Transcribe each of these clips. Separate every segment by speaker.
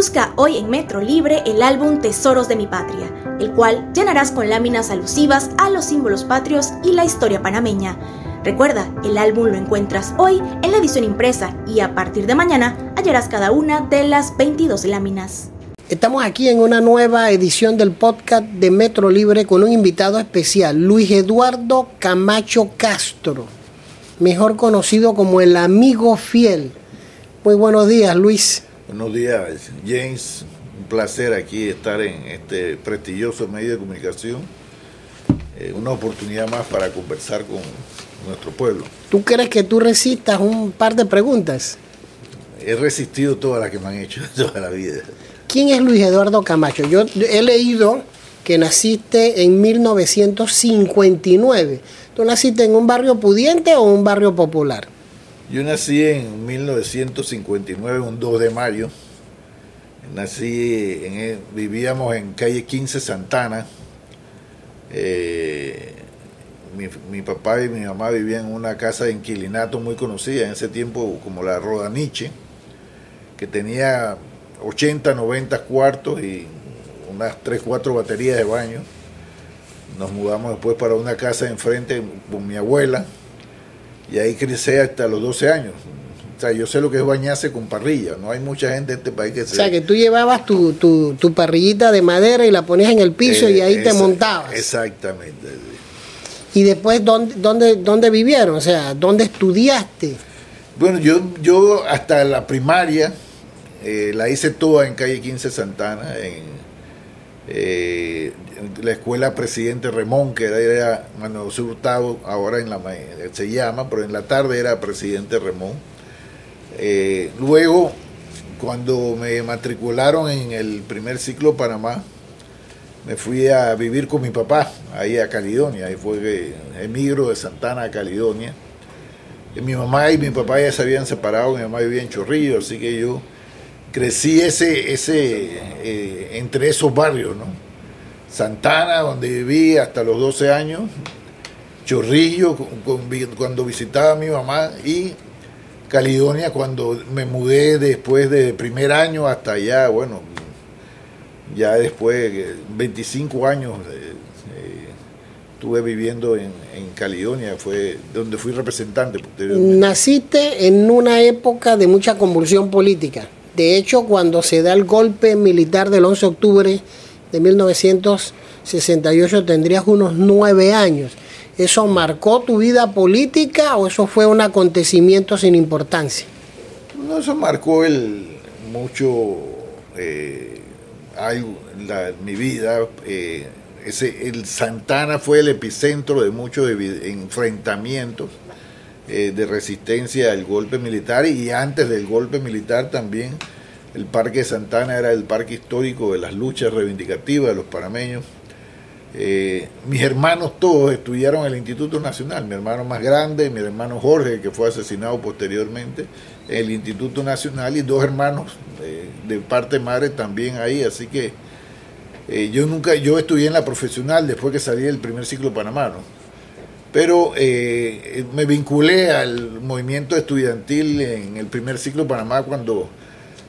Speaker 1: Busca hoy en Metro Libre el álbum Tesoros de mi Patria, el cual llenarás con láminas alusivas a los símbolos patrios y la historia panameña. Recuerda, el álbum lo encuentras hoy en la edición impresa y a partir de mañana hallarás cada una de las 22 láminas.
Speaker 2: Estamos aquí en una nueva edición del podcast de Metro Libre con un invitado especial, Luis Eduardo Camacho Castro, mejor conocido como el amigo fiel. Muy buenos días, Luis.
Speaker 3: Buenos días, James. Un placer aquí estar en este prestigioso medio de comunicación. Eh, una oportunidad más para conversar con nuestro pueblo.
Speaker 2: ¿Tú crees que tú resistas un par de preguntas?
Speaker 3: He resistido todas las que me han hecho toda la vida.
Speaker 2: ¿Quién es Luis Eduardo Camacho? Yo he leído que naciste en 1959. ¿Tú naciste en un barrio pudiente o un barrio popular?
Speaker 3: Yo nací en 1959, un 2 de mayo. Nací, en, vivíamos en calle 15 Santana. Eh, mi, papá y mi mamá vivían en una casa de inquilinato muy conocida en ese tiempo como la Rodaniche, que tenía 80, 90 cuartos y unas 3, 4 baterías de baño. Nos mudamos después para una casa enfrente con mi abuela y ahí crecí hasta los 12 años. O sea, yo sé lo que es bañarse con parrilla. No hay mucha gente en este país que
Speaker 2: se... O sea, que tú llevabas tu, tu, parrillita de madera y la ponías en el piso y ahí te montabas.
Speaker 3: Exactamente.
Speaker 2: ¿Y después dónde, dónde, dónde vivieron? O sea, ¿dónde estudiaste?
Speaker 3: Bueno, yo, yo hasta la primaria eh, la hice toda en calle 15 Santana, en, eh, la escuela Presidente Remón, que era Manuel Hurtado, ahora en la, se llama, pero en la tarde era Presidente Remón. Eh, luego, cuando me matricularon en el primer ciclo Panamá, me fui a vivir con mi papá, ahí a Caledonia, ahí fue que emigro de Santana a Caledonia. Y mi mamá y mi papá ya se habían separado, mi mamá vivía en Chorrillo, así que yo crecí ese, ese, eh, entre esos barrios, ¿no? Santana, donde viví hasta los 12 años, Chorrillo, cuando visitaba a mi mamá, y Caledonia, cuando me mudé después de primer año hasta allá, bueno, ya después, 25 años, eh, eh, estuve viviendo en, en, Caledonia, fue donde fui representante.
Speaker 2: Naciste en una época de mucha convulsión política. De hecho, cuando se da el golpe militar del 11 de octubre de 1968, tendrías unos nueve años. ¿Eso marcó tu vida política o eso fue un acontecimiento sin importancia?
Speaker 3: No, eso marcó el mucho eh, mi vida. Eh, ese, el Santana fue el epicentro de muchos enfrentamientos eh, de resistencia al golpe militar y antes del golpe militar también el Parque Santana era el parque histórico de las luchas reivindicativas de los parameños. Eh, mis hermanos todos estudiaron en el Instituto Nacional, mi hermano más grande, mi hermano Jorge, que fue asesinado posteriormente, en el Instituto Nacional, y dos hermanos de parte madre también ahí, así que eh, yo nunca, yo estudié en la profesional después que salí del primer ciclo panamano pero eh, me vinculé al movimiento estudiantil en el primer ciclo de Panamá cuando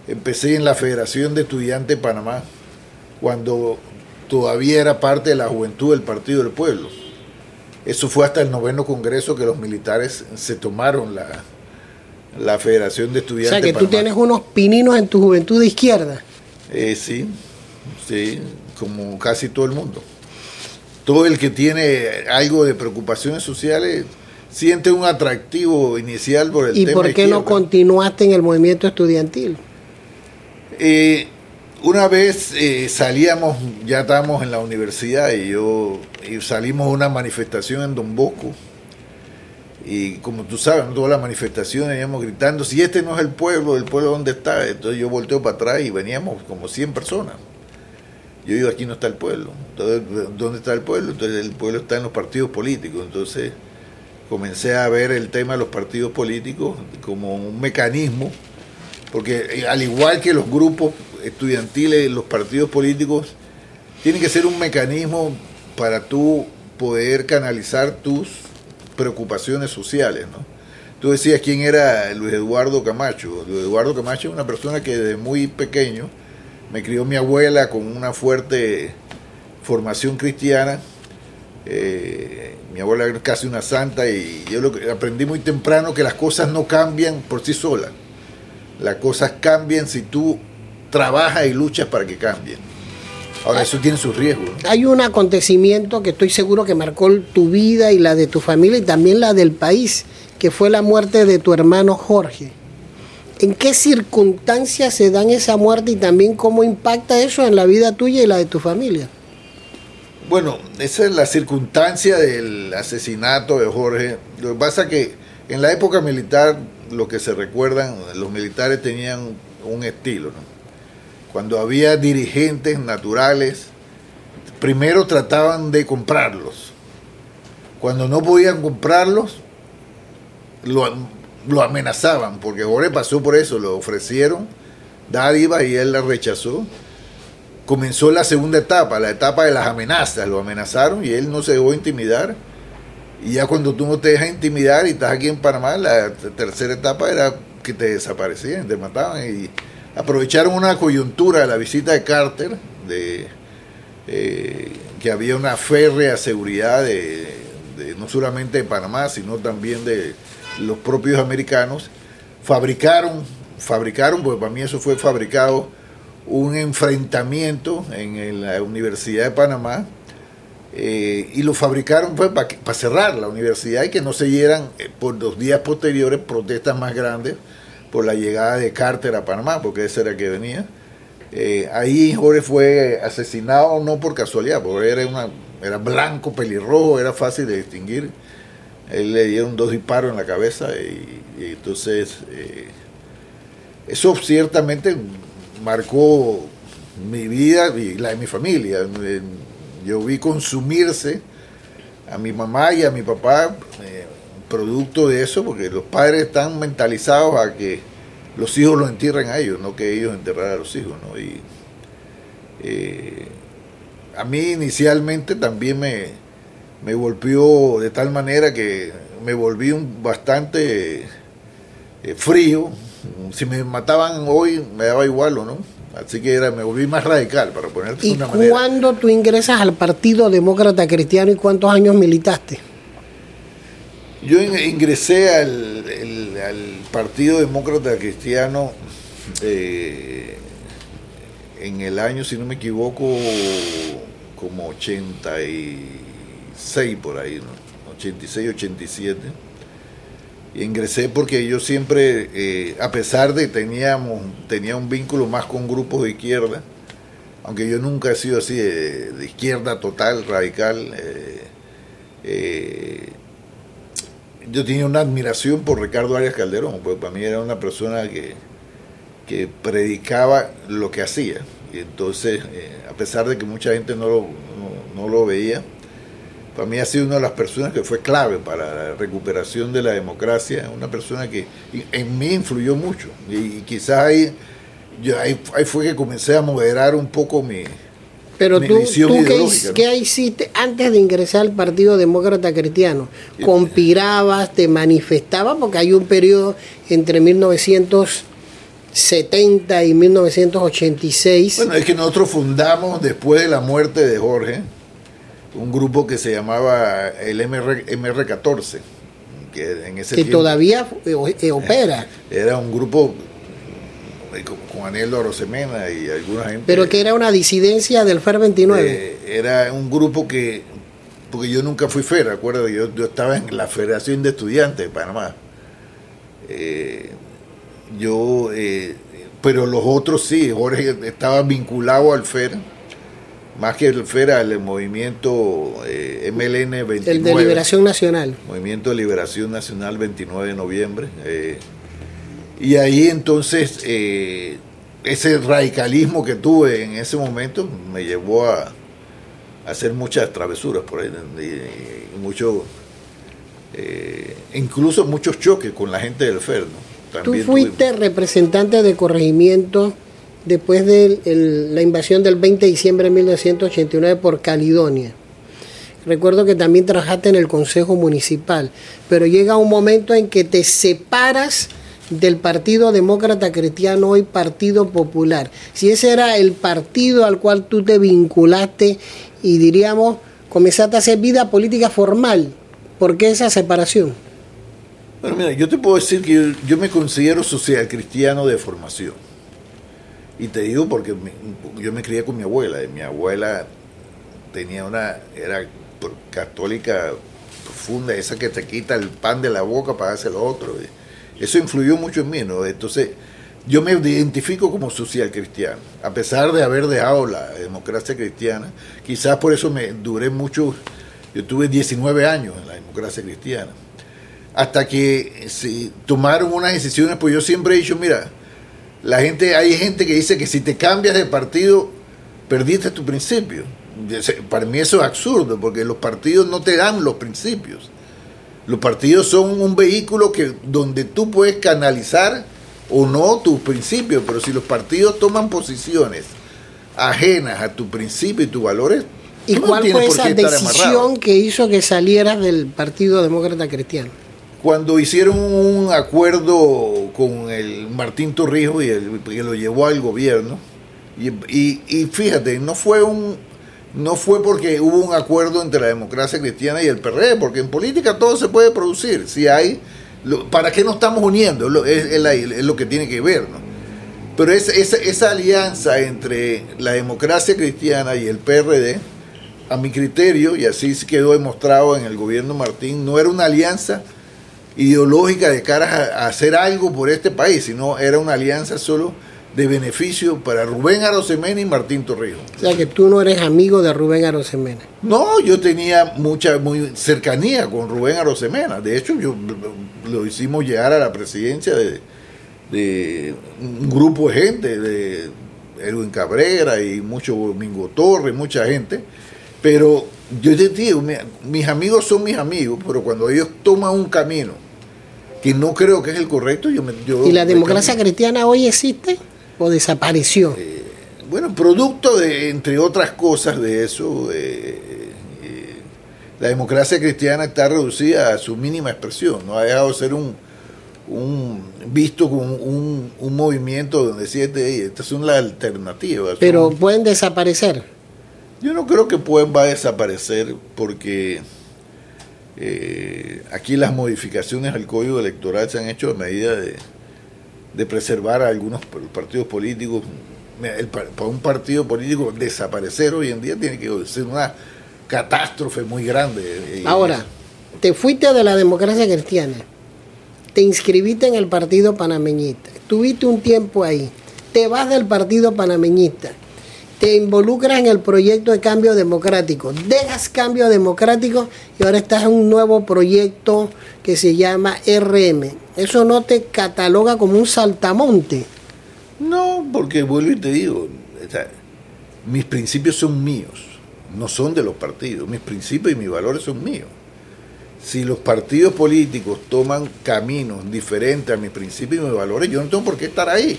Speaker 3: empecé en la Federación de Estudiantes de Panamá, cuando todavía era parte de la juventud del Partido del Pueblo. Eso fue hasta el noveno congreso que los militares se tomaron la, la Federación de Estudiantes.
Speaker 2: O sea que tú tienes unos pininos en tu juventud de izquierda.
Speaker 3: Eh, sí, sí, como casi todo el mundo todo el que tiene algo de preocupaciones sociales siente un atractivo inicial por el
Speaker 2: tema. ¿Y por qué no continuaste en el movimiento estudiantil?
Speaker 3: Eh, una vez eh, salíamos, ya estábamos en la universidad y yo salimos a una manifestación en Don Bosco. Y como tú sabes, todas las manifestaciones íbamos gritando, si este no es el pueblo, el pueblo dónde está. Entonces yo volteo para atrás y veníamos como 100 personas. Yo digo, aquí no está el pueblo. Entonces, ¿dónde está el pueblo? Entonces, el pueblo está en los partidos políticos. Entonces, comencé a ver el tema de los partidos políticos como un mecanismo, porque eh, al igual que los grupos estudiantiles, los partidos políticos tienen que ser un mecanismo para tú poder canalizar tus preocupaciones sociales, ¿no? Tú decías quién era Luis Eduardo Camacho. Luis Eduardo Camacho es una persona que desde muy pequeño me crió mi abuela con una fuerte formación cristiana. Eh, mi abuela era casi una santa y yo lo aprendí muy temprano que las cosas no cambian por sí solas. Las cosas cambian si tú trabajas y luchas para que cambien. Ahora, eso tiene sus riesgos.
Speaker 2: Hay un acontecimiento que estoy seguro que marcó tu vida y la de tu familia y también la del país, que fue la muerte de tu hermano Jorge. ¿En qué circunstancias se dan esa muerte y también cómo impacta eso en la vida tuya y la de tu familia?
Speaker 3: Bueno, esa es la circunstancia del asesinato de Jorge. Lo que pasa es que en la época militar, lo que se recuerdan, los militares tenían un estilo, ¿no? Cuando había dirigentes naturales, primero trataban de comprarlos. Cuando no podían comprarlos, lo, lo amenazaban, porque Jorge pasó por eso, lo ofrecieron dádivas y él la rechazó. Comenzó la segunda etapa, la etapa de las amenazas, lo amenazaron y él no se dejó intimidar. Y ya cuando tú no te dejas intimidar y estás aquí en Panamá, la tercera etapa era que te desaparecían, te mataban y aprovecharon una coyuntura de la visita de Carter, de eh, que había una férrea seguridad de, no solamente de Panamá, sino también de los propios americanos, fabricaron, fabricaron, porque para mí eso fue fabricado, un enfrentamiento en la Universidad de Panamá, eh, y lo fabricaron pues, para cerrar la universidad y que no se dieran eh, por los días posteriores protestas más grandes por la llegada de Carter a Panamá, porque ese era que venía. Eh, ahí Jorge fue asesinado no por casualidad, porque era, una, era blanco, pelirrojo, era fácil de distinguir. Él le dieron dos disparos en la cabeza y, entonces eh, eso ciertamente marcó mi vida y la de mi familia. Yo vi consumirse a mi mamá y a mi papá eh, producto de eso, porque los padres están mentalizados a que los hijos los entierren a ellos, no que ellos enterrar a los hijos. ¿no? Y eh, a mí inicialmente también me, me golpeó de tal manera que me volví un bastante eh, frío. Si me mataban hoy me daba igual o no. Así que era, me volví más radical, para ponerte
Speaker 2: ¿Y
Speaker 3: una manera.
Speaker 2: ¿Y cuándo tú ingresas al Partido Demócrata Cristiano y cuántos años militaste?
Speaker 3: Yo ingresé al, Partido Demócrata Cristiano eh, en el año, si no me equivoco, como 86 por ahí, ¿no? 86, 87. Y ingresé porque yo siempre, eh, a pesar de teníamos, tenía un vínculo más con grupos de izquierda, aunque yo nunca he sido así de, izquierda total, radical, eh, yo tenía una admiración por Ricardo Arias Calderón, porque para mí era una persona que, que predicaba lo que hacía. Y entonces, eh, a pesar de que mucha gente no lo, no, lo veía, para mí ha sido una de las personas que fue clave para la recuperación de la democracia, una persona que en mí influyó mucho. Y, quizás ahí, yo, ahí, ahí, fue que comencé a moderar un poco mi,
Speaker 2: pero tú, tú ¿qué, hiciste antes de ingresar al Partido Demócrata Cristiano? ¿Conspirabas, te manifestabas? Porque hay un periodo entre 1970 y 1986.
Speaker 3: Bueno, es que nosotros fundamos después de la muerte de Jorge un grupo que se llamaba el MR, MR14. Que, en ese
Speaker 2: que todavía eh, eh, opera.
Speaker 3: Era un grupo con Anel Rosemena y alguna gente.
Speaker 2: Pero que era una disidencia del FER 29.
Speaker 3: Eh, era un grupo que, porque yo nunca fui FER, acuerdo, yo, yo estaba en la Federación de Estudiantes de Panamá. Eh, yo, eh, pero los otros sí, Jorge estaba vinculado al FER, más que el FER al movimiento MLN 29.
Speaker 2: El de Liberación Nacional.
Speaker 3: Movimiento de Liberación Nacional 29 de noviembre. Y ahí entonces eh, ese radicalismo que tuve en ese momento me llevó a, hacer muchas travesuras por ahí, y, mucho, eh, incluso muchos choques con la gente del FER.
Speaker 2: Tú fuiste representante de corregimiento después de la invasión del 20 de diciembre de 1989 por Caledonia. Recuerdo que también trabajaste en el Consejo Municipal, pero llega un momento en que te separas del Partido Demócrata Cristiano, hoy Partido Popular. Si ese era el partido al cual tú te vinculaste y diríamos, comenzaste a hacer vida política formal, ¿por qué esa separación?
Speaker 3: Bueno, mira, yo te puedo decir que yo, me considero social cristiano de formación. Y te digo porque yo me crié con mi abuela. Y mi abuela tenía una, era católica profunda, esa que te quita el pan de la boca para hacer lo otro. Eso influyó mucho en mí, ¿no? Entonces, yo me identifico como social cristiano, a pesar de haber dejado la democracia cristiana. Quizás por eso me duré mucho, yo tuve 19 años en la democracia cristiana hasta que se tomaron unas decisiones, pues yo siempre he dicho, mira, la gente, hay gente que dice que si te cambias de partido, perdiste tu principio. Para mí eso es absurdo, porque los partidos no te dan los principios. Los partidos son un vehículo que donde tú puedes canalizar o no tus principios, pero si los partidos toman posiciones ajenas a tu principio y tus valores,
Speaker 2: ¿y cuál fue esa decisión que hizo que salieras del Partido Demócrata Cristiano?
Speaker 3: Cuando hicieron un acuerdo con el Martín Torrijos y el, que lo llevó al gobierno, y, fíjate, no fue un no fue porque hubo un acuerdo entre la democracia cristiana y el PRD, porque en política todo se puede producir. Si hay, ¿para qué nos estamos uniendo? Es, lo que tiene que ver, ¿no? Pero es, esa alianza entre la democracia cristiana y el PRD, a mi criterio, y así quedó demostrado en el gobierno Martín, no era una alianza ideológica de cara a, hacer algo por este país, sino era una alianza solo de beneficio para Rubén Arosemena y Martín Torrijos.
Speaker 2: O sea que tú no eres amigo de Rubén Arosemena.
Speaker 3: No, yo tenía mucha muy cercanía con Rubén Arosemena. De hecho, yo lo hicimos llegar a la presidencia de, de un grupo de gente, de Edwin Cabrera y mucho Domingo Torres, mucha gente. Pero yo te digo, mis amigos son mis amigos, pero cuando ellos toman un camino que no creo que es el correcto, yo me...
Speaker 2: ¿Y la democracia cristiana hoy existe o desapareció?
Speaker 3: Eh, bueno, producto de, entre otras cosas de eso, eh, eh, la democracia cristiana está reducida a su mínima expresión, no ha dejado de ser un, un visto como un, un, movimiento donde siete, estas son las alternativas.
Speaker 2: Pero pueden desaparecer.
Speaker 3: Yo no creo que puedan va a desaparecer porque eh, aquí las modificaciones al código electoral se han hecho a medida de, preservar a algunos partidos políticos. para un partido político desaparecer hoy en día tiene que ser una catástrofe muy grande.
Speaker 2: Eh, Ahora, te fuiste de la democracia cristiana, te inscribiste en el partido panameñista, estuviste un tiempo ahí, te vas del partido panameñista te involucras en el proyecto de cambio democrático, dejas cambio democrático y ahora estás en un nuevo proyecto que se llama RM. ¿Eso no te cataloga como un saltamonte?
Speaker 3: No, porque vuelvo y te digo, mis principios son míos, no son de los partidos, mis principios y mis valores son míos. Si los partidos políticos toman caminos diferentes a mis principios y mis valores, yo no tengo por qué estar ahí.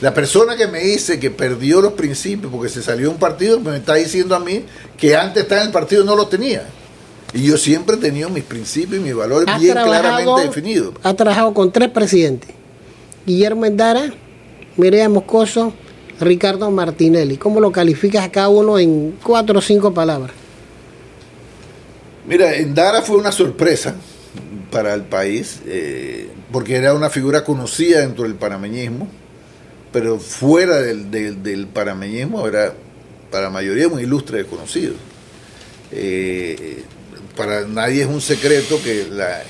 Speaker 3: La persona que me dice que perdió los principios porque se salió de un partido, me está diciendo a mí que antes estar en el partido no los tenía. Y yo siempre he tenido mis principios y mis valores bien claramente definidos.
Speaker 2: Ha trabajado con tres presidentes. Guillermo Endara, Mireya Moscoso, Ricardo Martinelli. ¿Cómo lo calificas a cada uno en cuatro o cinco palabras?
Speaker 3: Mira, Endara fue una sorpresa para el país, eh, porque era una figura conocida dentro del panameñismo pero fuera del, del, panameñismo era para la mayoría muy ilustre desconocido. Eh, para nadie es un secreto que la,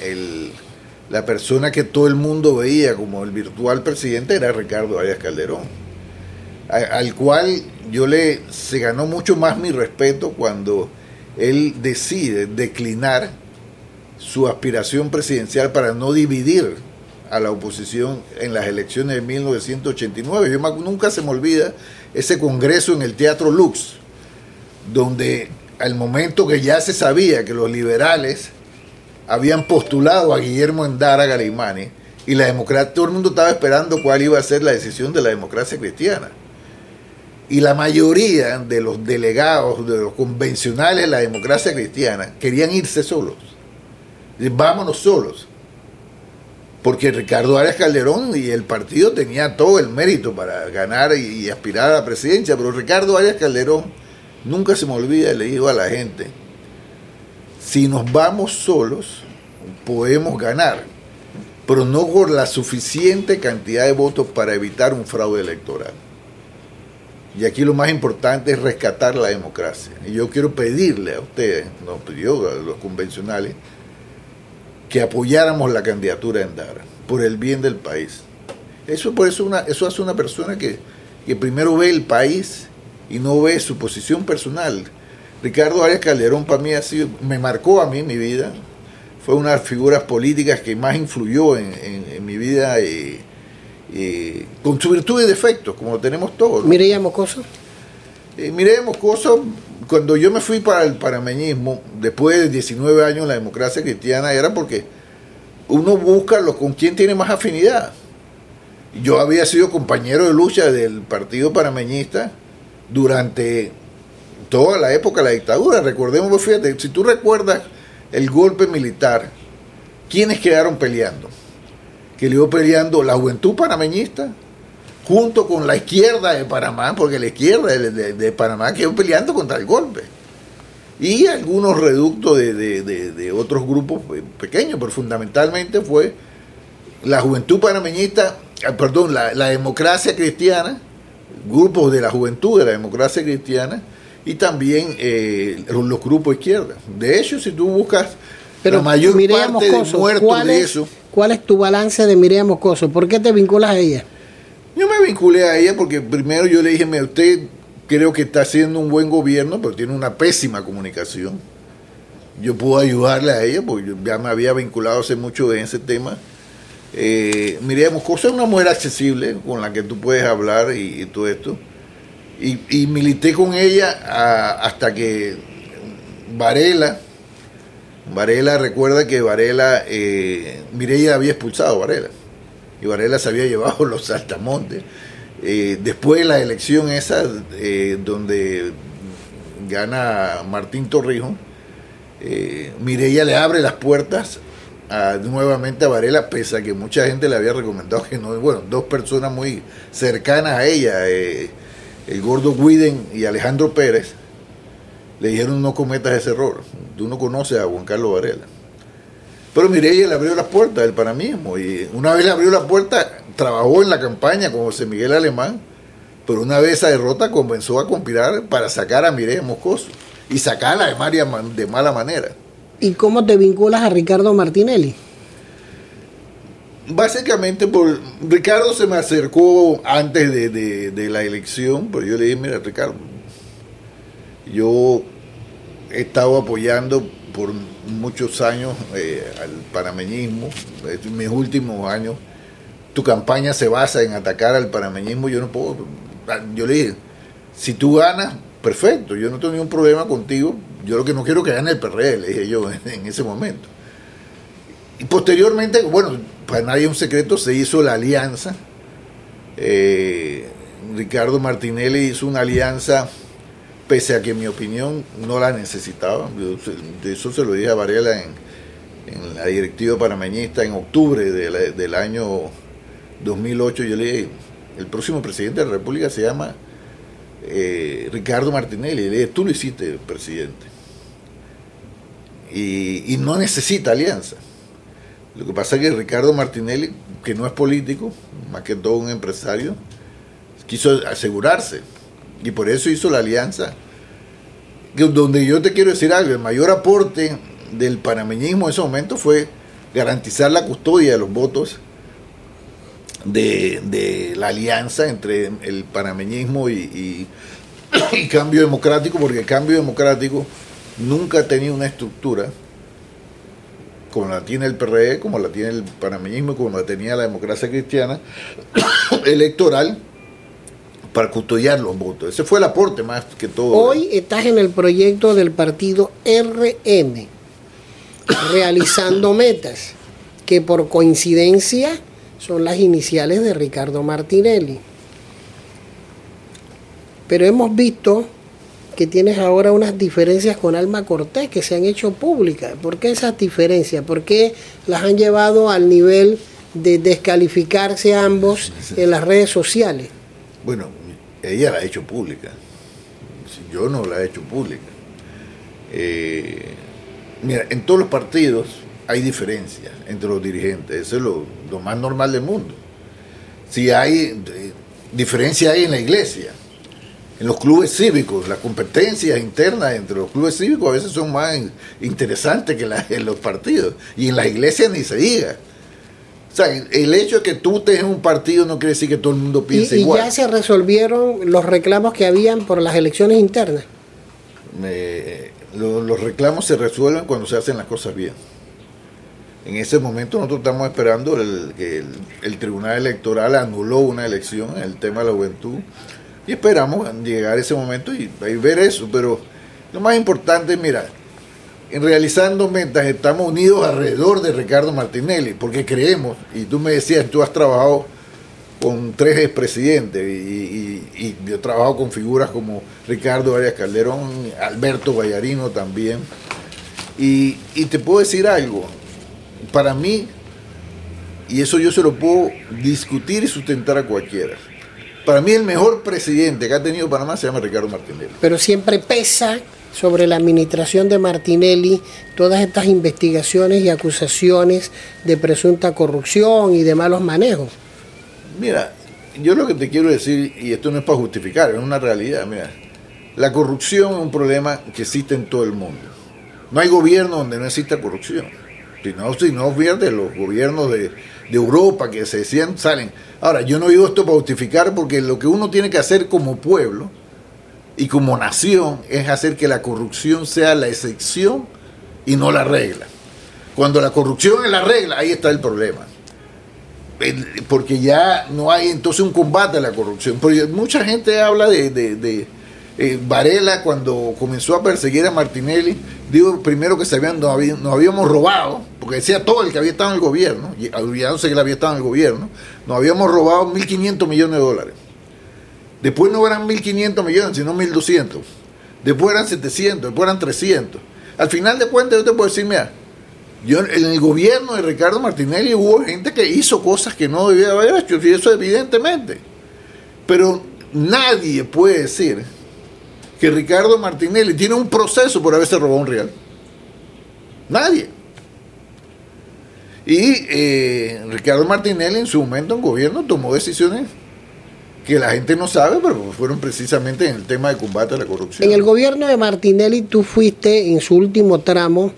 Speaker 3: la persona que todo el mundo veía como el virtual presidente era Ricardo Arias Calderón, al cual yo le se ganó mucho más mi respeto cuando él decide declinar su aspiración presidencial para no dividir a la oposición en las elecciones de 1989. Yo nunca se me olvida ese congreso en el Teatro Lux, donde al momento que ya se sabía que los liberales habían postulado a Guillermo Endara Galimani y la democracia, todo el mundo estaba esperando cuál iba a ser la decisión de la democracia cristiana. Y la mayoría de los delegados, de los convencionales de la democracia cristiana, querían irse solos. Vámonos solos porque Ricardo Arias Calderón y el partido tenía todo el mérito para ganar y, aspirar a la presidencia, pero Ricardo Arias Calderón nunca se me olvida, le digo a la gente, si nos vamos solos, podemos ganar, pero no por la suficiente cantidad de votos para evitar un fraude electoral. Y aquí lo más importante es rescatar la democracia. Y yo quiero pedirle a ustedes, nos pidió a los convencionales, que apoyáramos la candidatura de Endara por el bien del país. Eso, por eso, una, eso hace una persona que, que primero ve el país y no ve su posición personal. Ricardo Arias Calderón para mí ha sido, me marcó a mí mi vida, fue una de las figuras políticas que más influyó en, en, mi vida, eh, eh, con su virtud y defectos, como tenemos todos.
Speaker 2: ¿no? Mireya Moscoso.
Speaker 3: Eh, Mireya Moscoso cuando yo me fui para el parameñismo, después de 19 años en la democracia cristiana, era porque uno busca lo, con quién tiene más afinidad. Yo había sido compañero de lucha del partido parameñista durante toda la época de la dictadura. Recordemos, fíjate, si tú recuerdas el golpe militar, ¿quiénes quedaron peleando? Que le iba peleando la juventud panameñista, junto con la izquierda de Panamá, porque la izquierda de, Panamá quedó peleando contra el golpe. Y algunos reductos de, otros grupos pequeños, pero fundamentalmente fue la juventud panameñista, ah, perdón, la, democracia cristiana, grupos de la juventud de la democracia cristiana, y también eh, los, grupos izquierda. De hecho, si tú buscas
Speaker 2: pero la mayor parte de muertos de eso. ¿Cuál es tu balance de Mireya Moscoso? ¿Por qué te vinculas a ella?
Speaker 3: Yo me vinculé a ella porque primero yo le dije, usted creo que está haciendo un buen gobierno, pero tiene una pésima comunicación. Yo puedo ayudarle a ella porque yo ya me había vinculado hace mucho en ese tema. Eh, Miriam Moscoso es una mujer accesible con la que tú puedes hablar y, todo esto. Y, milité con ella hasta que Varela, Varela recuerda que Varela, eh, Mireya había expulsado a Varela y Varela se había llevado los saltamontes. Eh, después de la elección esa, eh, donde gana Martín Torrijos, eh, Mireya le abre las puertas nuevamente a Varela, pese a que mucha gente le había recomendado que no, bueno, dos personas muy cercanas a ella, el gordo Guiden y Alejandro Pérez, le dijeron no cometas ese error, tú no conoces a Juan Carlos Varela. Pero Mireya le abrió las puertas del panamismo y una vez le abrió la puerta, trabajó en la campaña con José Miguel Alemán, pero una vez esa derrota comenzó a conspirar para sacar a Mireya Moscoso y sacarla de, María, de mala manera.
Speaker 2: ¿Y cómo te vinculas a Ricardo Martinelli?
Speaker 3: Básicamente, por Ricardo se me acercó antes de, de la elección, pero yo le dije, mira Ricardo, yo he estado apoyando por muchos años eh, al panameñismo, en mis últimos años, tu campaña se basa en atacar al panameñismo, yo no puedo, yo le dije, si tú ganas, perfecto, yo no tengo ningún problema contigo, yo lo que no quiero que gane el PRD, le dije yo en, ese momento. Y posteriormente, bueno, para nadie un secreto, se hizo la alianza. Eh, Ricardo Martinelli hizo una alianza pese a que en mi opinión no la necesitaba. De eso se lo dije a Varela en, la directiva panameñista en octubre del año 2008. Yo le dije, el próximo presidente de la República se llama eh, Ricardo Martinelli. le dije, tú lo hiciste presidente. Y, y no necesita alianza. Lo que pasa es que Ricardo Martinelli, que no es político, más que todo un empresario, quiso asegurarse y por eso hizo la alianza. Donde yo te quiero decir algo, el mayor aporte del panameñismo en ese momento fue garantizar la custodia de los votos de, la alianza entre el panameñismo y, y, cambio democrático, porque el cambio democrático nunca ha tenido una estructura como la tiene el PRE, como la tiene el panameñismo, como la tenía la democracia cristiana, electoral, para custodiar los votos. Ese fue el aporte más que todo.
Speaker 2: Hoy estás en el proyecto del partido RN, realizando metas, que por coincidencia son las iniciales de Ricardo Martinelli. Pero hemos visto que tienes ahora unas diferencias con Alma Cortés que se han hecho públicas. ¿Por qué esas diferencias? ¿Por qué las han llevado al nivel de descalificarse ambos en las redes sociales.
Speaker 3: Bueno, ella la ha hecho pública. Yo no la he hecho pública. Eh, mira, en todos los partidos hay diferencias entre los dirigentes. Eso es lo, más normal del mundo. Si hay eh, diferencia hay en la iglesia, en los clubes cívicos, las competencias internas entre los clubes cívicos a veces son más interesantes que en los partidos. Y en las iglesias ni se diga. O sea, el hecho de que tú tengas un partido no quiere decir que todo el mundo piense
Speaker 2: y,
Speaker 3: igual.
Speaker 2: Y ya se resolvieron los reclamos que habían por las elecciones internas.
Speaker 3: los reclamos se resuelven cuando se hacen las cosas bien. En ese momento nosotros estamos esperando que el, Tribunal Electoral anuló una elección en el tema de la juventud y esperamos llegar a ese momento y, y ver eso. Pero lo más importante, mira, en realizando metas estamos unidos alrededor de Ricardo Martinelli, porque creemos, y tú me decías, tú has trabajado con tres expresidentes, y, y, yo he trabajado con figuras como Ricardo Arias Calderón, Alberto Vallarino también, y, y te puedo decir algo, para mí, y eso yo se lo puedo discutir y sustentar a cualquiera, para mí el mejor presidente que ha tenido Panamá se llama Ricardo Martinelli.
Speaker 2: Pero siempre pesa sobre la administración de Martinelli todas estas investigaciones y acusaciones de presunta corrupción y de malos manejos.
Speaker 3: Mira, yo lo que te quiero decir, y esto no es para justificar, es una realidad, mira, la corrupción es un problema que existe en todo el mundo. No hay gobierno donde no exista corrupción. Si no, si no de los gobiernos de, Europa que se decían, salen. Ahora, yo no digo esto para justificar porque lo que uno tiene que hacer como pueblo y como nación es hacer que la corrupción sea la excepción y no la regla. Cuando la corrupción es la regla, ahí está el problema. Porque ya no hay entonces un combate a la corrupción. Porque mucha gente habla de, de, eh, Varela cuando comenzó a perseguir a Martinelli digo primero que se habían, nos, habíamos robado, porque decía todo el que había estado en el gobierno, y olvidándose que él había estado en el gobierno, nos habíamos robado 1.500 millones de dólares. Después no eran 1.500 millones, sino 1.200. Después eran 700, después eran 300. Al final de cuentas yo te puedo decir, mira, yo, en el gobierno de Ricardo Martinelli hubo gente que hizo cosas que no debía haber hecho, y eso evidentemente. Pero nadie puede decir que Ricardo Martinelli tiene un proceso por haberse robado un real. Nadie. Y eh, Ricardo Martinelli en su momento en gobierno tomó decisiones que la gente no sabe, pero fueron precisamente en el tema de combate a la corrupción.
Speaker 2: En el gobierno de Martinelli tú fuiste en su último tramo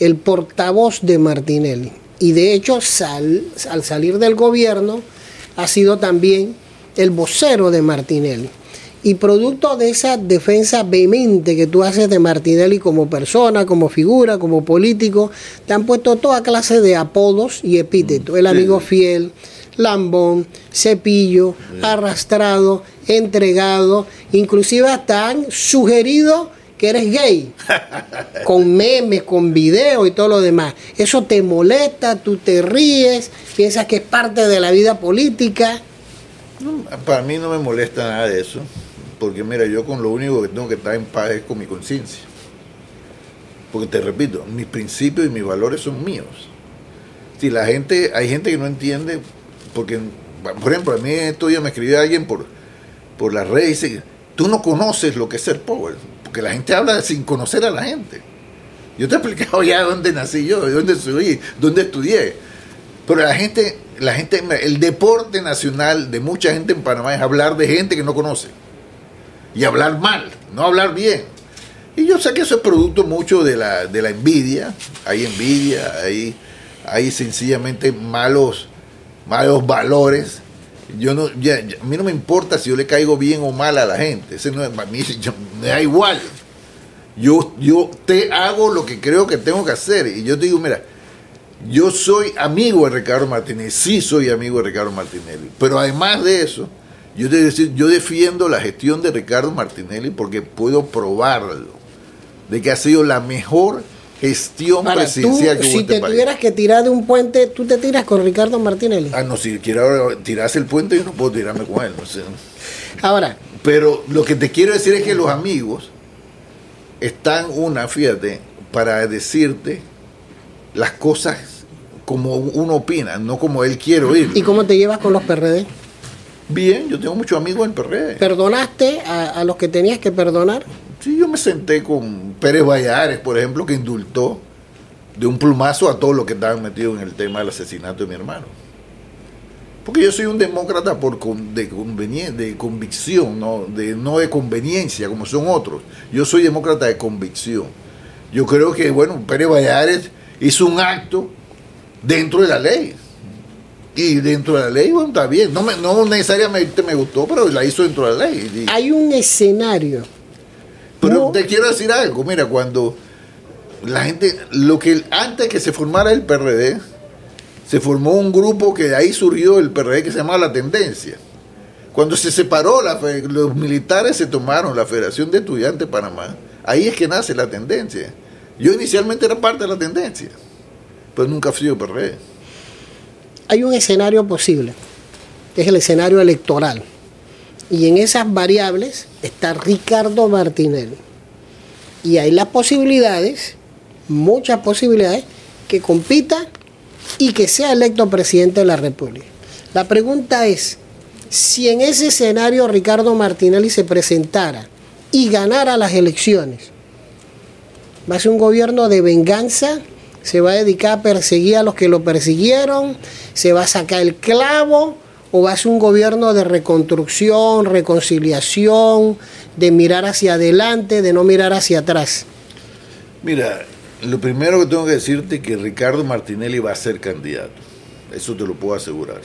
Speaker 2: el portavoz de Martinelli. Y de hecho al salir del gobierno ha sido también el vocero de Martinelli. Y producto de esa defensa vehemente que tú haces de Martinelli como persona, como figura, como político, te han puesto toda clase de apodos y epítetos. El amigo fiel, lambón, cepillo, arrastrado, entregado, inclusive hasta han sugerido que eres gay, con memes, con videos y todo lo demás. Eso te molesta, tú te ríes, piensas que es parte de la vida política.
Speaker 3: para mí no me molesta nada de eso porque mira, yo con lo único que tengo que estar en paz es con mi conciencia. Porque te repito, mis principios y mis valores son míos. Si la gente, hay gente que no entiende, porque, por ejemplo, a mí estos días me escribió alguien por, por las redes y dice, tú no conoces lo que es ser pobre, porque la gente habla sin conocer a la gente. Yo te he explicado ya dónde nací yo, dónde soy, dónde estudié. Pero la gente, la gente, el deporte nacional de mucha gente en Panamá es hablar de gente que no conoce y hablar mal, no hablar bien. Y yo sé que eso es producto mucho de la, de la envidia, hay envidia, hay, hay sencillamente malos, malos valores. Yo no, ya, a mí no me importa si yo le caigo bien o mal a la gente, ese no, a mí me da igual. Yo, yo te hago lo que creo que tengo que hacer. Y yo te digo, mira, yo soy amigo de Ricardo Martinelli, sí soy amigo de Ricardo Martinelli, pero además de eso, yo, decir, yo defiendo la gestión de Ricardo Martinelli porque puedo probarlo, de que ha sido la mejor gestión presidencial que
Speaker 2: hubo Si
Speaker 3: este
Speaker 2: te tuvieras que tirar de un puente, ¿tú te tiras con Ricardo Martinelli?
Speaker 3: Ah, no, si quiero tirarse el puente, yo no puedo tirarme con él. No sé.
Speaker 2: Ahora.
Speaker 3: Pero lo que te quiero decir es que los amigos están una, fíjate, para decirte las cosas como uno opina, no como él quiere oír.
Speaker 2: ¿Y cómo te llevas con los PRD?
Speaker 3: Bien, yo tengo muchos amigos en PRD.
Speaker 2: ¿Perdonaste a, a los que tenías que perdonar?
Speaker 3: Sí, yo me senté con Pérez Vallares, por ejemplo, que indultó de un plumazo a todos los que estaban metidos en el tema del asesinato de mi hermano. Porque yo soy un demócrata por de, convenien- de convicción, ¿no? De, no de conveniencia, como son otros. Yo soy demócrata de convicción. Yo creo que, bueno, Pérez Vallares hizo un acto dentro de la ley. Y dentro de la ley, bueno, está bien. No, me- no necesariamente me gustó, pero la hizo dentro de la ley.
Speaker 2: Hay un escenario.
Speaker 3: Pero te quiero decir algo, mira, cuando la gente, lo que antes que se formara el PRD, se formó un grupo que de ahí surgió el PRD que se llamaba La Tendencia. Cuando se separó, la los militares se tomaron la Federación de Estudiantes de Panamá, ahí es que nace la tendencia. Yo inicialmente era parte de la tendencia, pero nunca fui del PRD.
Speaker 2: Hay un escenario posible, que es el escenario electoral. Y en esas variables está Ricardo Martinelli. Y hay las posibilidades, muchas posibilidades, que compita y que sea electo presidente de la República. La pregunta es, si en ese escenario Ricardo Martinelli se presentara y ganara las elecciones, va a ser un gobierno de venganza, se va a dedicar a perseguir a los que lo persiguieron, se va a sacar el clavo, o va a ser un gobierno de reconstrucción, reconciliación, de mirar hacia adelante, de no mirar hacia atrás.
Speaker 3: Mira, lo primero que tengo que decirte es que Ricardo Martinelli va a ser candidato. Eso te lo puedo asegurar.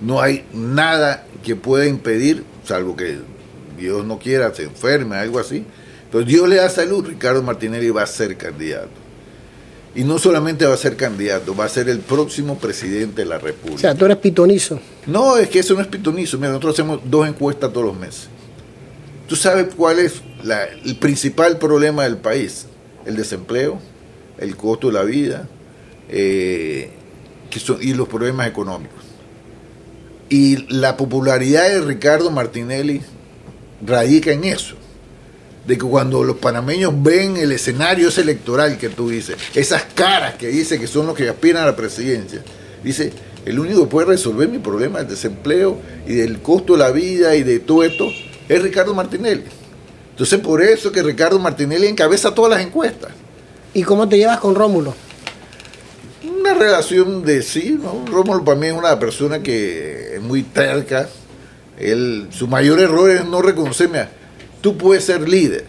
Speaker 3: No hay nada que pueda impedir, salvo que Dios no quiera, se enferme, algo así. Pero Dios le da salud, Ricardo Martinelli va a ser candidato. Y no solamente va a ser candidato, va a ser el próximo presidente de la
Speaker 2: O
Speaker 3: República.
Speaker 2: sea, tú eres pitonizo.
Speaker 3: No, es que eso no es pitonizo. Mira, nosotros hacemos dos encuestas todos los meses. ¿Tú sabes cuál es la- el principal problema del país? El desempleo, el costo de la vida eh, que son- y los problemas económicos. Y la popularidad de Ricardo Martinelli radica en eso. De que cuando los panameños ven el escenario ese electoral que tú dices, esas caras que dice que son los que aspiran a la presidencia, dice, el único que puede resolver mi problema del desempleo y del costo de la vida y de todo esto es Ricardo Martinelli. Entonces por eso que Ricardo Martinelli encabeza todas las encuestas.
Speaker 2: ¿Y cómo te llevas con Rómulo?
Speaker 3: Una relación de sí, ¿no? Rómulo para mí es una persona que es muy terca. Él, su mayor error es no reconocerme. Tú puedes ser líder,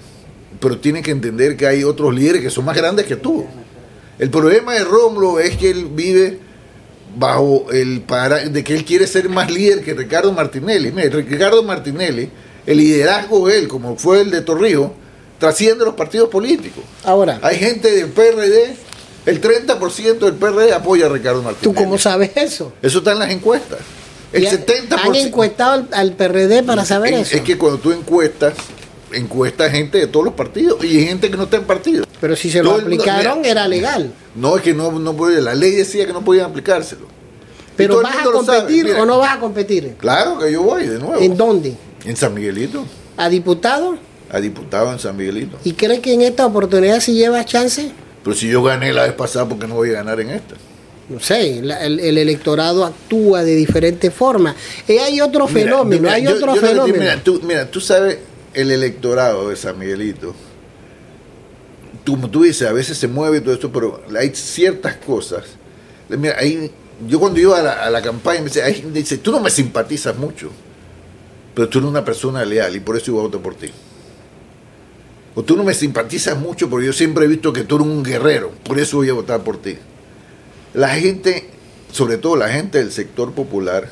Speaker 3: pero tienes que entender que hay otros líderes que son más grandes que tú. El problema de Rómulo es que él vive bajo el para de que él quiere ser más líder que Ricardo Martinelli. Mire, Ricardo Martinelli, el liderazgo de él, como fue el de Torrijos, trasciende los partidos políticos.
Speaker 2: Ahora,
Speaker 3: Hay gente del PRD, el 30% del PRD apoya a Ricardo Martínez.
Speaker 2: ¿tú cómo sabes eso?
Speaker 3: Eso está en las encuestas. El
Speaker 2: Y ha-
Speaker 3: 70%.
Speaker 2: ¿Han encuestado al, al PRD para saber
Speaker 3: es,
Speaker 2: eso?
Speaker 3: es que cuando tú encuestas, encuestas gente de todos los partidos y gente que no está en partido.
Speaker 2: Pero si se lo
Speaker 3: Todo el mundo-
Speaker 2: aplicaron,
Speaker 3: mira,
Speaker 2: era legal.
Speaker 3: No, es que no, no podía, la ley decía que no podían aplicárselo.
Speaker 2: Pero ¿vas a competir
Speaker 3: Mira,
Speaker 2: o no vas a competir?
Speaker 3: Claro que yo voy de nuevo.
Speaker 2: ¿En dónde?
Speaker 3: En San Miguelito,
Speaker 2: ¿A diputado?
Speaker 3: a diputado en San Miguelito.
Speaker 2: ¿Y crees que en esta oportunidad si llevas chance?
Speaker 3: Pero si yo gané la vez pasada, ¿por qué no voy a ganar en esta?
Speaker 2: No sé, la- el, el electorado actúa de diferentes formas. Eh, hay otro
Speaker 3: Mira,
Speaker 2: fenómeno,
Speaker 3: mira,
Speaker 2: hay
Speaker 3: yo-
Speaker 2: otro
Speaker 3: yo
Speaker 2: fenómeno.
Speaker 3: Mira tú, mira, tú sabes el electorado de San Miguelito. Tú, tú dices, a veces se mueve todo esto, pero hay ciertas cosas. Mira, ahí, yo cuando iba a la, campaña, me dice, que dice, tú no me simpatizas mucho, pero tú eres una persona leal y por eso yo votar por ti. O tú no me simpatizas mucho, porque yo siempre he visto que tú eres un guerrero, por eso voy a votar por ti. La gente, sobre todo la gente del sector popular,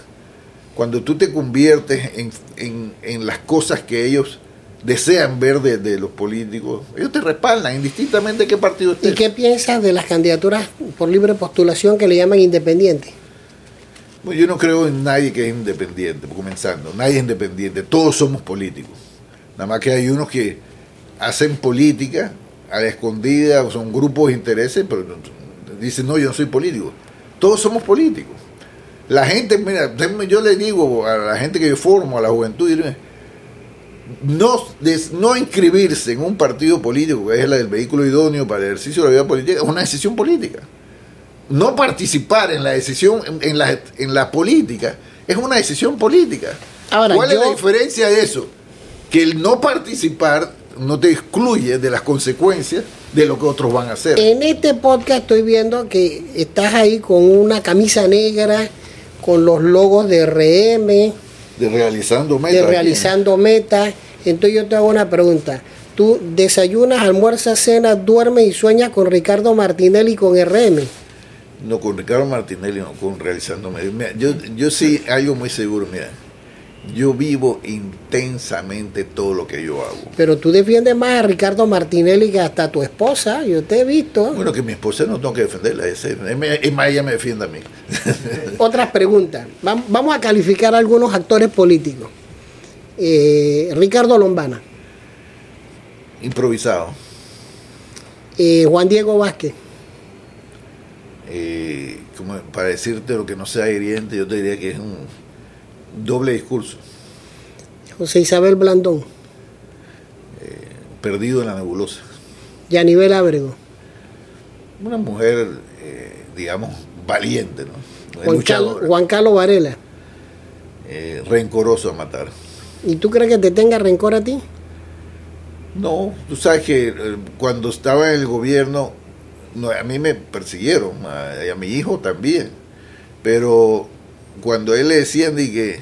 Speaker 3: cuando tú te conviertes en, en- en las cosas que ellos desean ver de, de los políticos, ellos te respaldan, indistintamente de qué partido
Speaker 2: ¿Y
Speaker 3: estés.
Speaker 2: qué piensas de las candidaturas por libre postulación que le llaman independientes?
Speaker 3: Bueno, yo no creo en nadie que es independiente, comenzando. Nadie es independiente, todos somos políticos. Nada más que hay unos que hacen política a la escondida, o son grupos de intereses, pero dicen, no, yo no soy político. Todos somos políticos. La gente, mira, yo le digo a la gente que yo formo, a la juventud, dile, no, des- no inscribirse en un partido político, que es la del vehículo idóneo para el ejercicio de la vida política, es una decisión política. no participar en la decisión, en, en la, en la política, es una decisión política.
Speaker 2: Ahora,
Speaker 3: ¿Cuál
Speaker 2: yo-
Speaker 3: es la diferencia de eso? Que el no participar no te excluye de las consecuencias de lo que otros van a hacer.
Speaker 2: En este podcast estoy viendo que estás ahí con una camisa negra, con los logos de RM,
Speaker 3: de realizando
Speaker 2: de
Speaker 3: metas.
Speaker 2: realizando metas. Entonces yo te hago una pregunta. Tú desayunas, almuerzas, cenas, duermes y sueñas con Ricardo Martinelli y con RM.
Speaker 3: No, con Ricardo Martinelli, no, con realizando metas. Mira, yo, yo sí, algo muy seguro, mira. Yo vivo intensamente todo lo que yo hago.
Speaker 2: Pero tú defiendes más a Ricardo Martinelli que hasta tu esposa. Yo te he visto.
Speaker 3: Bueno, que mi esposa no tengo que defenderla, es más, ella me defiende a mí.
Speaker 2: Otras preguntas. Vam- Vamos a calificar a algunos actores políticos. Eh, Ricardo Lombana,
Speaker 3: Improvisado.
Speaker 2: eh, Juan Diego Vázquez,
Speaker 3: Eh, como para decirte lo que no sea hiriente, yo te diría que es un doble discurso,
Speaker 2: José Isabel Blandón,
Speaker 3: perdido en la nebulosa.
Speaker 2: Yanivel Ábrego,
Speaker 3: Una mujer, eh, digamos, valiente, ¿no?
Speaker 2: Juan,
Speaker 3: Luchadora,
Speaker 2: Cal- Juan Carlos Varela.
Speaker 3: eh, rencoroso a matar.
Speaker 2: ¿Y tú crees que te tenga rencor a ti?
Speaker 3: No, tú sabes que eh, cuando estaba en el gobierno, no, a mí me persiguieron, a, mi hijo también. Pero cuando él le decían, de que,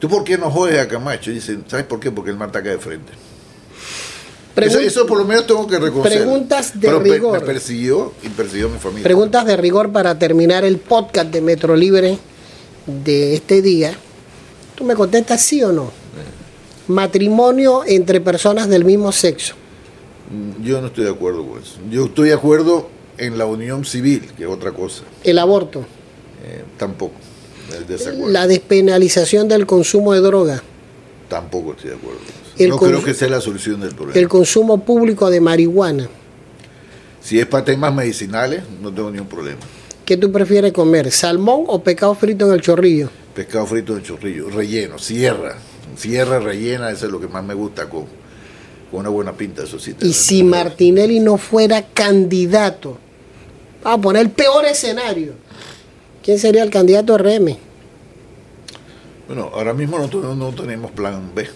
Speaker 3: ¿tú por qué no jodes a Camacho? Y dicen, ¿sabes por qué? Porque él me ataca de frente. Eso,
Speaker 2: Pregun-
Speaker 3: eso por lo menos tengo que reconocer.
Speaker 2: Preguntas de
Speaker 3: Pero
Speaker 2: rigor.
Speaker 3: me persiguió y persiguió a mi familia.
Speaker 2: Preguntas de rigor para terminar el podcast de Metro Libre de este día. ¿Tú me contestas sí o no? Matrimonio entre personas del mismo sexo.
Speaker 3: Mm, Yo no estoy de acuerdo con eso. Yo estoy de acuerdo en la unión civil, que es otra cosa.
Speaker 2: El aborto.
Speaker 3: Eh, tampoco. El desacuerdo.
Speaker 2: La despenalización del consumo de droga.
Speaker 3: Tampoco estoy de acuerdo.
Speaker 2: El
Speaker 3: no creo que sea la solución del problema.
Speaker 2: El consumo público de marihuana.
Speaker 3: Si es para temas medicinales, no tengo ningún problema.
Speaker 2: ¿Qué tú prefieres comer? ¿Salmón o pescado frito en el chorrillo?
Speaker 3: Pescado frito en chorrillo, relleno, sierra. Sierra rellena, eso es lo que más me gusta con, con una buena pinta, eso sí.
Speaker 2: Y si Martinelli no fuera candidato, vamos a poner el peor escenario, ¿quién sería el candidato RM?
Speaker 3: Bueno, ahora mismo nosotros no tenemos plan B.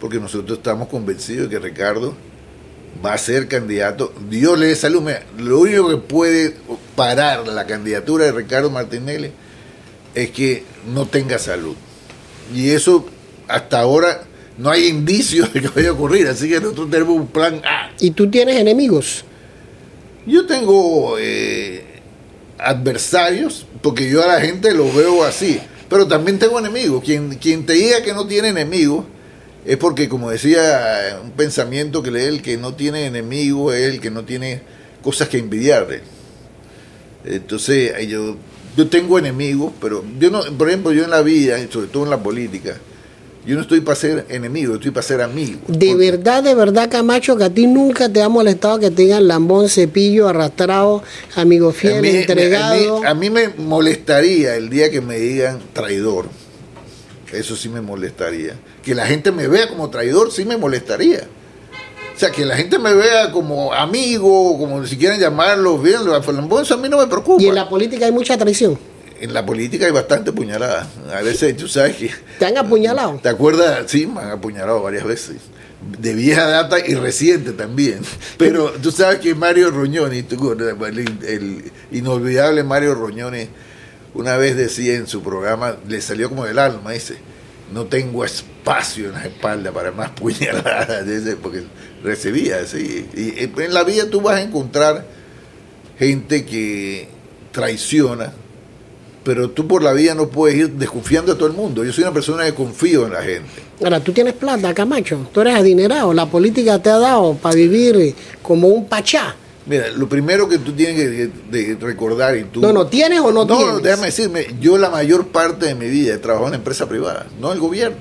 Speaker 3: Porque nosotros estamos convencidos de que Ricardo va a ser candidato. Dios le dé salud. Lo único que puede parar la candidatura de Ricardo Martinelli es que no tenga salud. Y eso hasta ahora no hay indicios de que vaya a ocurrir. Así que nosotros tenemos un plan A.
Speaker 2: ¿Y tú tienes enemigos?
Speaker 3: Yo tengo eh, adversarios, porque yo a la gente lo veo así, pero también tengo enemigos. Quien, quien te diga que no tiene enemigos es porque, como decía un pensamiento que lee, el que no tiene enemigos es el que no tiene cosas que envidiarle. Entonces, eh, yo, yo tengo enemigos, pero yo no, por ejemplo, yo en la vida, y sobre todo en la política, yo no estoy para ser enemigo, estoy para ser amigo.
Speaker 2: De verdad, de verdad, Camacho, que a ti nunca te ha molestado que tengan lambón, cepillo, arrastrado, amigo
Speaker 3: A
Speaker 2: fiel,
Speaker 3: mí,
Speaker 2: entregado.
Speaker 3: a mí- a mí me molestaría el día que me digan traidor. Eso sí me molestaría. Que la gente me vea como traidor, sí me molestaría. O sea, que la gente me vea como amigo, como si quieren llamarlo bien, lo Falambón, eso a mí no me preocupa.
Speaker 2: y en la política hay mucha traición.
Speaker 3: En la política hay bastante puñalada. A veces, tú sabes que...
Speaker 2: ¿Te han apuñalado?
Speaker 3: ¿Te acuerdas? Sí, me han apuñalado varias veces. De vieja data y reciente también. Pero tú sabes que Mario Roñoni, el, el inolvidable Mario Roñoni, una vez decía en su programa, le salió como del alma, dice, no tengo espacio en la espalda para más puñaladas, porque recibía así. Y en la vida tú vas a encontrar gente que traiciona, pero tú por la vida no puedes ir desconfiando a todo el mundo. Yo soy una persona que confío en la gente.
Speaker 2: Ahora, tú tienes plata, Camacho. Tú eres adinerado. La política te ha dado para vivir como un pachá.
Speaker 3: Mira, lo primero que tú tienes que de recordar y tú...
Speaker 2: No, no, ¿tienes o no,
Speaker 3: no,
Speaker 2: tienes?
Speaker 3: déjame decirme, yo la mayor parte de mi vida he trabajado en empresa privada, no en el gobierno.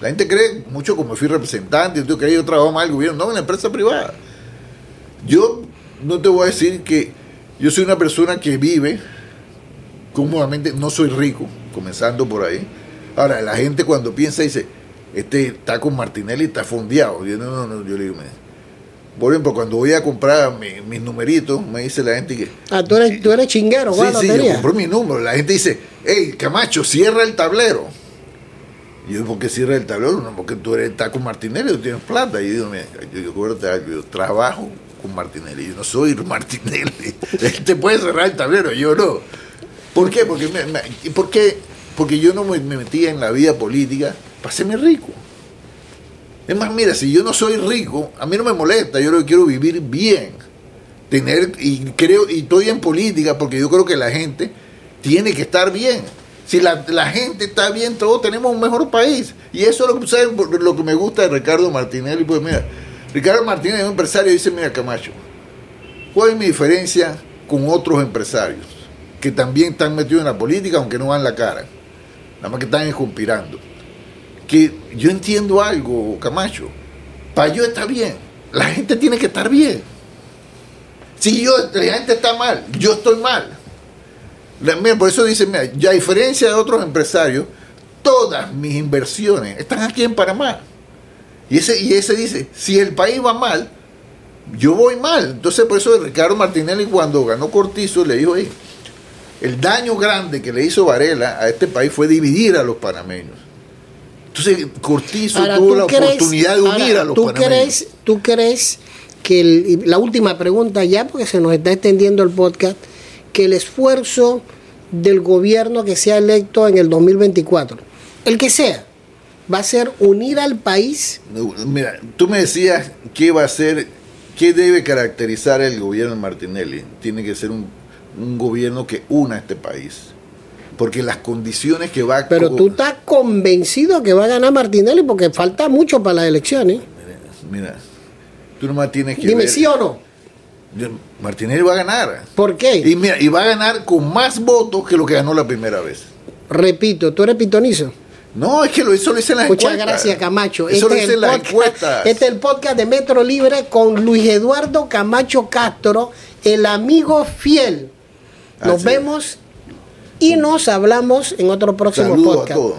Speaker 3: La gente cree mucho como fui representante, tú crees que yo trabajo más en el gobierno, no en la empresa privada. Yo no te voy a decir que yo soy una persona que vive cómodamente, no soy rico, comenzando por ahí. Ahora, la gente cuando piensa dice, este está con Martinelli, está fondeado. Yo, no, no, no, yo le digo, "Mira, Por ejemplo, cuando voy a comprar mi- mis numeritos, me dice la gente que...
Speaker 2: Ah, tú eres, tú eres chinguero,
Speaker 3: Sí,
Speaker 2: ¿cuál
Speaker 3: sí, yo compro mi número. La gente dice, hey, Camacho, cierra el tablero. Y yo, ¿por qué cierra el tablero? No, porque tú eres Taco Martinelli, tú tienes plata. Y yo digo, mira, yo, yo, yo trabajo con Martinelli, yo no soy Martinelli. Él te puede cerrar el tablero, yo no. ¿Por qué? Porque, me-. Porque yo no me, me metía en la vida política para hacerme rico. Es más, mira, si yo no soy rico, a mí no me molesta, yo lo que quiero vivir bien. Tener, y creo, y estoy en política porque yo creo que la gente tiene que estar bien. Si la, la gente está bien, todos tenemos un mejor país. Y eso es lo que, lo que me gusta de Ricardo Martinelli. Pues mira, Ricardo Martinelli es un empresario y dice, mira Camacho, ¿cuál es mi diferencia con otros empresarios que también están metidos en la política aunque no dan la cara? Nada más que están conspirando. Que yo entiendo algo, Camacho. Para yo estar bien, la gente tiene que estar bien. Si yo, la gente está mal, yo estoy mal. Mira, por eso dice, mira, ya a diferencia de otros empresarios, todas mis inversiones están aquí en Panamá. Y ese, y ese dice, si el país va mal, yo voy mal. Entonces, por eso Ricardo Martinelli cuando ganó Cortizo le dijo, "Ey, el daño grande que le hizo Varela a este país fue dividir a los panameños. Entonces, Cortizo
Speaker 2: Ahora,
Speaker 3: tuvo
Speaker 2: ¿tú
Speaker 3: la
Speaker 2: crees-
Speaker 3: oportunidad de unir
Speaker 2: ahora,
Speaker 3: a los
Speaker 2: ¿tú
Speaker 3: panameños.
Speaker 2: crees, ¿Tú crees que, el- la última pregunta ya, porque se nos está extendiendo el podcast, que el esfuerzo del gobierno que sea electo en el 2024, el que sea, va a ser unir al país?
Speaker 3: Mira, tú me decías qué va a ser, qué debe caracterizar el gobierno de Martinelli. Tiene que ser un, un gobierno que una a este país. Porque las condiciones que va a...
Speaker 2: Pero tú estás convencido que va a ganar Martinelli porque falta mucho para las elecciones.
Speaker 3: Mira, tú nomás tienes que
Speaker 2: Dime
Speaker 3: ver-
Speaker 2: sí o no.
Speaker 3: Martinelli va a ganar.
Speaker 2: ¿Por qué?
Speaker 3: Y mira, y va a ganar con más votos que lo que ganó la primera vez.
Speaker 2: Repito, tú eres pitonizo.
Speaker 3: No, es que lo, eso lo dicen las
Speaker 2: Muchas
Speaker 3: encuestas.
Speaker 2: gracias, Camacho.
Speaker 3: Eso lo
Speaker 2: es
Speaker 3: dicen
Speaker 2: el
Speaker 3: las
Speaker 2: podcast-
Speaker 3: encuestas.
Speaker 2: Este es el podcast de Metro Libre con Luis Eduardo Camacho Castro, el amigo fiel. Nos
Speaker 3: Así es.
Speaker 2: vemos y nos hablamos en otro próximo
Speaker 3: a
Speaker 2: podcast.
Speaker 3: todos.